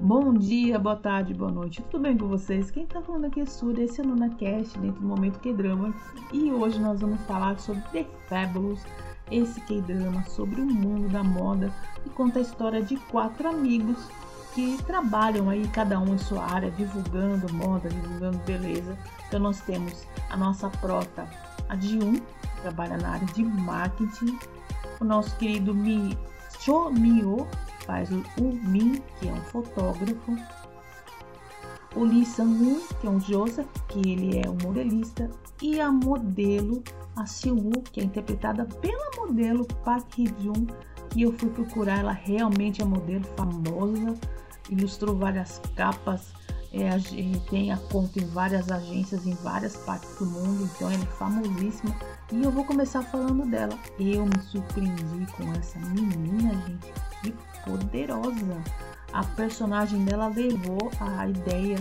Bom dia, boa tarde, boa noite, tudo bem com vocês? Quem tá falando aqui é Sura, esse é o NunaCast, dentro do Momento Que Drama. e hoje nós vamos falar sobre The Fabulous, esse K-Drama sobre o mundo da moda, e conta a história de quatro amigos que trabalham aí, cada um em sua área, divulgando moda, divulgando beleza. Então nós temos a nossa prota, a Jun, que trabalha na área de marketing, o nosso querido Mi Cho Mio, faz o, o Min, que é um fotógrafo, o Lee Sang-woo, que é um Joseph, que ele é um modelista, e a modelo, a Siwoo, que é interpretada pela modelo Park Hee-jun, que eu fui procurar, ela realmente é modelo famosa, ilustrou várias capas, é, tem a conta em várias agências em várias partes do mundo, então ela é famosíssima. E eu vou começar falando dela. Eu me surpreendi com essa menina, gente, que poderosa. A personagem dela levou a ideia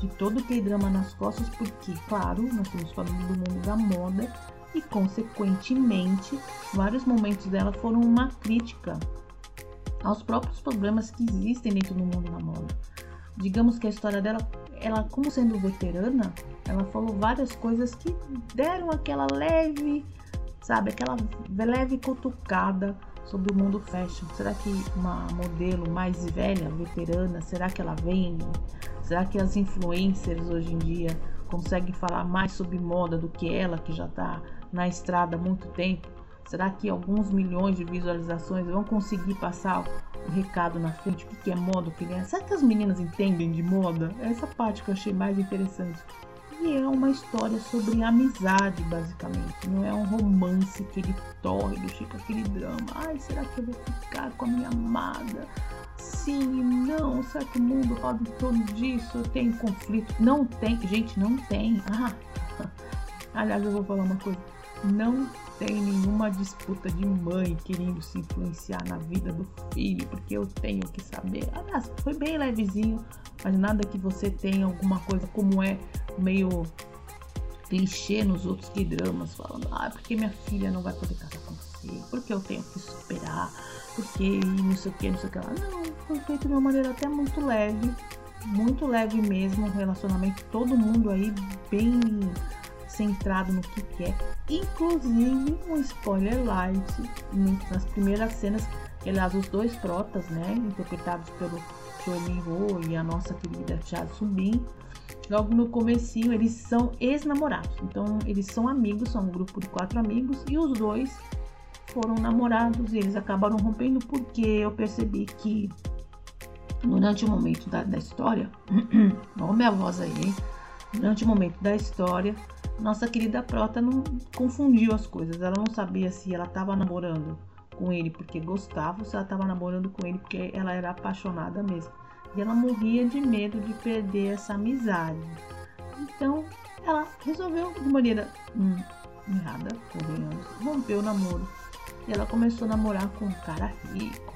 de todo o K-drama nas costas, porque, claro, nós estamos falando do mundo da moda e, consequentemente, vários momentos dela foram uma crítica aos próprios problemas que existem dentro do mundo da moda. Digamos que a história dela, ela como sendo veterana, ela falou várias coisas que deram aquela leve, sabe, aquela leve cutucada sobre o mundo fashion. Será que uma modelo mais velha, veterana, será que ela vende? Será que as influencers hoje em dia conseguem falar mais sobre moda do que ela, que já está na estrada há muito tempo? Será que alguns milhões de visualizações vão conseguir passar o recado na frente? O que é moda? Que é? Será que as meninas entendem de moda? Essa parte que eu achei mais interessante. E é uma história sobre amizade, basicamente. Não é um romance que ele torre do Chico, aquele drama. Ai, será que eu vou ficar com a minha amada? Sim, não. Será que o mundo roda em torno disso? Tenho conflito? Não tem. Gente, não tem. Ah, aliás, eu vou falar uma coisa. Não tem nenhuma disputa de mãe querendo se influenciar na vida do filho, porque eu tenho que saber. Aliás, foi bem levezinho, mas nada que você tenha alguma coisa como é meio clichê nos outros que dramas, falando, ah, porque minha filha não vai poder casar com você, porque eu tenho que superar, porque não sei o que, não sei o que lá. Não, foi feito de uma maneira até muito leve, muito leve mesmo, um relacionamento, todo mundo aí bem centrado no que quer, inclusive um spoiler light nas primeiras cenas, aliás, os dois protas, né, interpretados pelo Cho Min-ho e a nossa querida Cha Subin, logo no comecinho eles são ex-namorados, então eles são amigos, são um grupo de quatro amigos e os dois foram namorados e eles acabaram rompendo porque eu percebi que durante o momento da, da história, olha minha voz aí, hein? Durante o momento da história, nossa querida Prota não confundiu as coisas. Ela não sabia se ela estava namorando com ele porque gostava ou se ela estava namorando com ele porque ela era apaixonada mesmo. E ela morria de medo de perder essa amizade. Então, ela resolveu de maneira hum, errada, convenhamos, romper o namoro. E ela começou a namorar com um cara rico,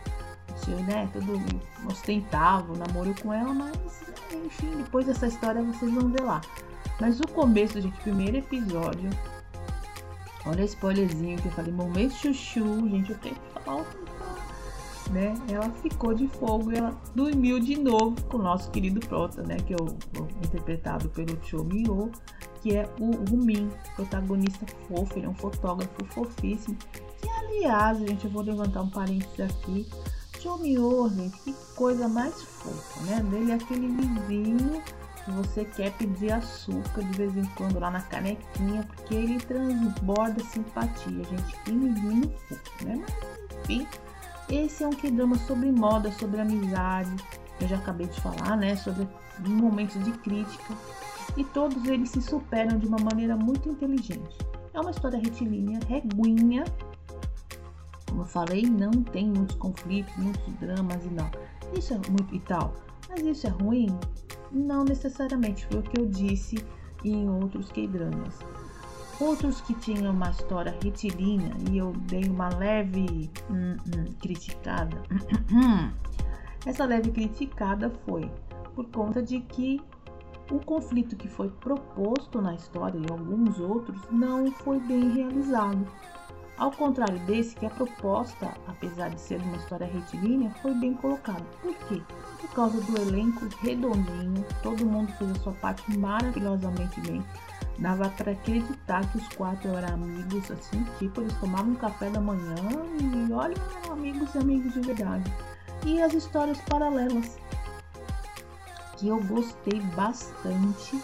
seu, né, todo ostentável, namoro com ela, mas enfim, depois dessa história vocês vão ver lá. Mas o começo, gente, primeiro episódio. Olha o spoilerzinho que eu falei, momento chuchu, gente, tenho que falar né? Ela ficou de fogo e ela dormiu de novo com o nosso querido Prota, né? Que é o, o interpretado pelo Cho que é o Rumin, protagonista fofo, ele é um fotógrafo fofíssimo. Que aliás, gente, eu vou levantar um parênteses aqui. Cho Mio, gente, que coisa mais fofa, né? Dele é aquele vizinho que você quer pedir açúcar de vez em quando lá na canequinha, porque ele transborda simpatia, gente. Que menino fofo, né? Mas, enfim, esse é um que-drama sobre moda, sobre amizade. Eu já acabei de falar, né? Sobre momentos de crítica. E todos eles se superam de uma maneira muito inteligente. É uma história retilínea, reguinha. Como eu falei, não tem muitos conflitos, muitos dramas e não. Isso é muito e tal. Mas isso é ruim? Não necessariamente, foi o que eu disse em outros K-dramas. Outros que tinham uma história retilínea e eu dei uma leve hum, hum, criticada. Essa leve criticada foi por conta de que o conflito que foi proposto na história e alguns outros não foi bem realizado. Ao contrário desse, que a proposta, apesar de ser uma história retilínea, foi bem colocada. Por quê? Por causa do elenco redondinho, todo mundo fez a sua parte maravilhosamente bem. Dava para acreditar que os quatro eram amigos, assim, tipo, eles tomavam um café da manhã e olha, eram amigos e amigos de verdade. E as histórias paralelas, que eu gostei bastante,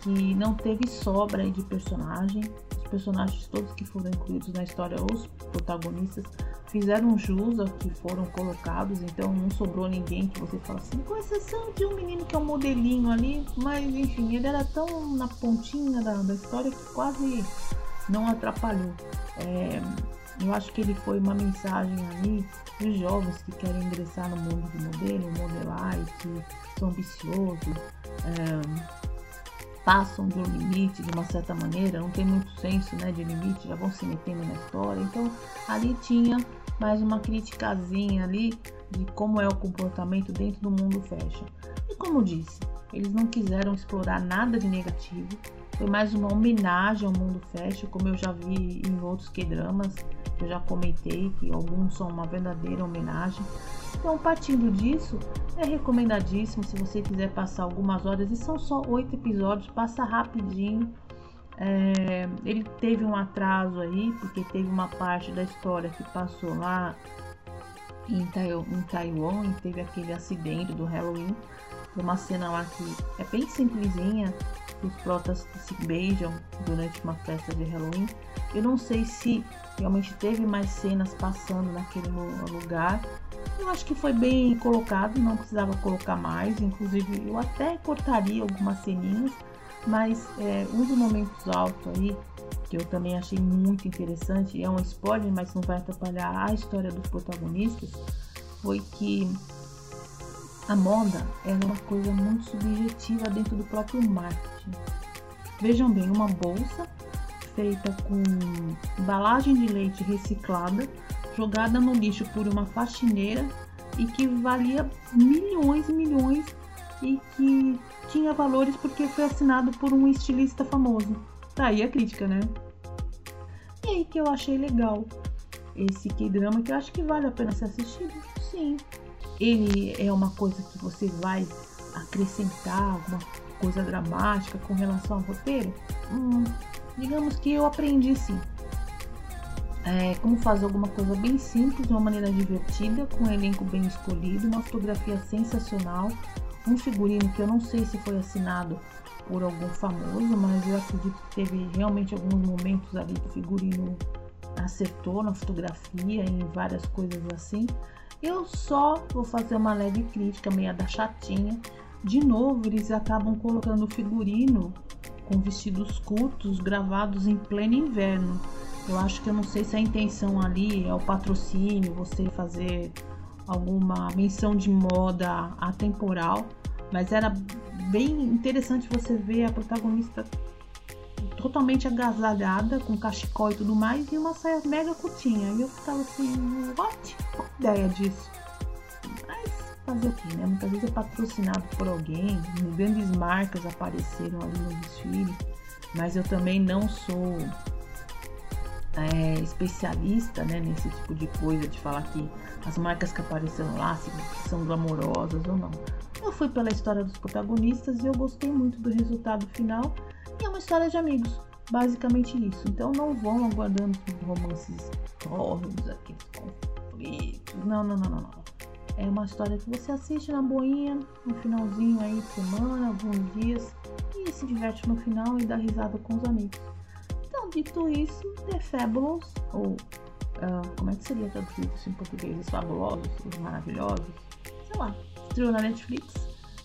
que não teve sobra de personagem, personagens todos que foram incluídos na história, os protagonistas, fizeram jus ao que foram colocados, então não sobrou ninguém que você fala assim, com exceção de um menino que é um modelinho ali, mas enfim, ele era tão na pontinha da, da história que quase não atrapalhou. É, eu acho que ele foi uma mensagem ali dos jovens que querem ingressar no mundo do modelo, modelar e que são ambiciosos. É, passam do limite de uma certa maneira, não tem muito senso né, de limite, já vão se metendo na história. Então ali tinha mais uma criticazinha ali de como é o comportamento dentro do mundo fashion. E como disse, eles não quiseram explorar nada de negativo. Foi mais uma homenagem ao mundo fashion, como eu já vi em outros K-dramas, que eu já comentei, que alguns são uma verdadeira homenagem. Então, partindo disso, é recomendadíssimo se você quiser passar algumas horas, e são só oito episódios, passa rapidinho. É, ele teve um atraso aí, porque teve uma parte da história que passou lá em, Taiwan, em Taiwan e teve aquele acidente do Halloween. Uma cena lá que é bem simplesinha, os protas se beijam durante uma festa de Halloween. Eu não sei se realmente teve mais cenas passando naquele lugar, eu acho que foi bem colocado, não precisava colocar mais. Inclusive, eu até cortaria algumas ceninhas, mas é, um dos momentos altos aí, que eu também achei muito interessante, é um spoiler, mas não vai atrapalhar a história dos protagonistas, foi que a moda é uma coisa muito subjetiva dentro do próprio marketing. Vejam bem, uma bolsa feita com embalagem de leite reciclada jogada no lixo por uma faxineira e que valia milhões e milhões e que tinha valores porque foi assinado por um estilista famoso. Tá aí a crítica, né? E aí que eu achei legal esse K-drama que eu acho que vale a pena ser assistido. Sim. Ele é uma coisa que você vai acrescentar alguma coisa dramática com relação ao roteiro? Hum, digamos que eu aprendi sim é, como fazer alguma coisa bem simples, de uma maneira divertida, com um elenco bem escolhido, uma fotografia sensacional, um figurino que eu não sei se foi assinado por algum famoso, mas eu acredito que teve realmente alguns momentos ali que o figurino acertou na fotografia, em várias coisas assim. Eu só vou fazer uma leve crítica, meia da chatinha. De novo, eles acabam colocando o figurino com vestidos curtos gravados em pleno inverno. Eu acho que eu não sei se a intenção ali é o patrocínio, você fazer alguma menção de moda atemporal, mas era bem interessante você ver a protagonista totalmente agasalhada, com cachecol e tudo mais, e uma saia mega curtinha. E eu ficava assim, what? Qual ideia disso? Mas fazer o que, né? Muitas vezes é patrocinado por alguém, grandes marcas apareceram ali no desfile, mas eu também não sou é, especialista né, nesse tipo de coisa, de falar que as marcas que apareceram lá são glamourosas ou não. Eu fui pela história dos protagonistas e eu gostei muito do resultado final. E é uma história de amigos, basicamente isso. Então não vão aguardando romances tórridos, aqueles conflitos. Não, não, não, não, não. É uma história que você assiste na boinha, no finalzinho aí de semana, alguns dias, e se diverte no final e dá risada com os amigos. Dito isso, The Fabulous, ou uh, como é que seria traduzido isso em português? Os fabulosos, os maravilhosos, sei lá, estreou na Netflix,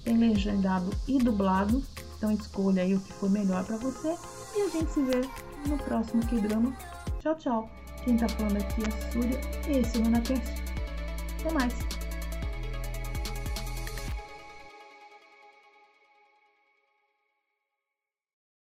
tem legendado e dublado, então escolha aí o que for melhor para você e a gente se vê no próximo Que Drama. Tchau, tchau. Quem tá falando aqui é a Súria e esse é o. Até mais.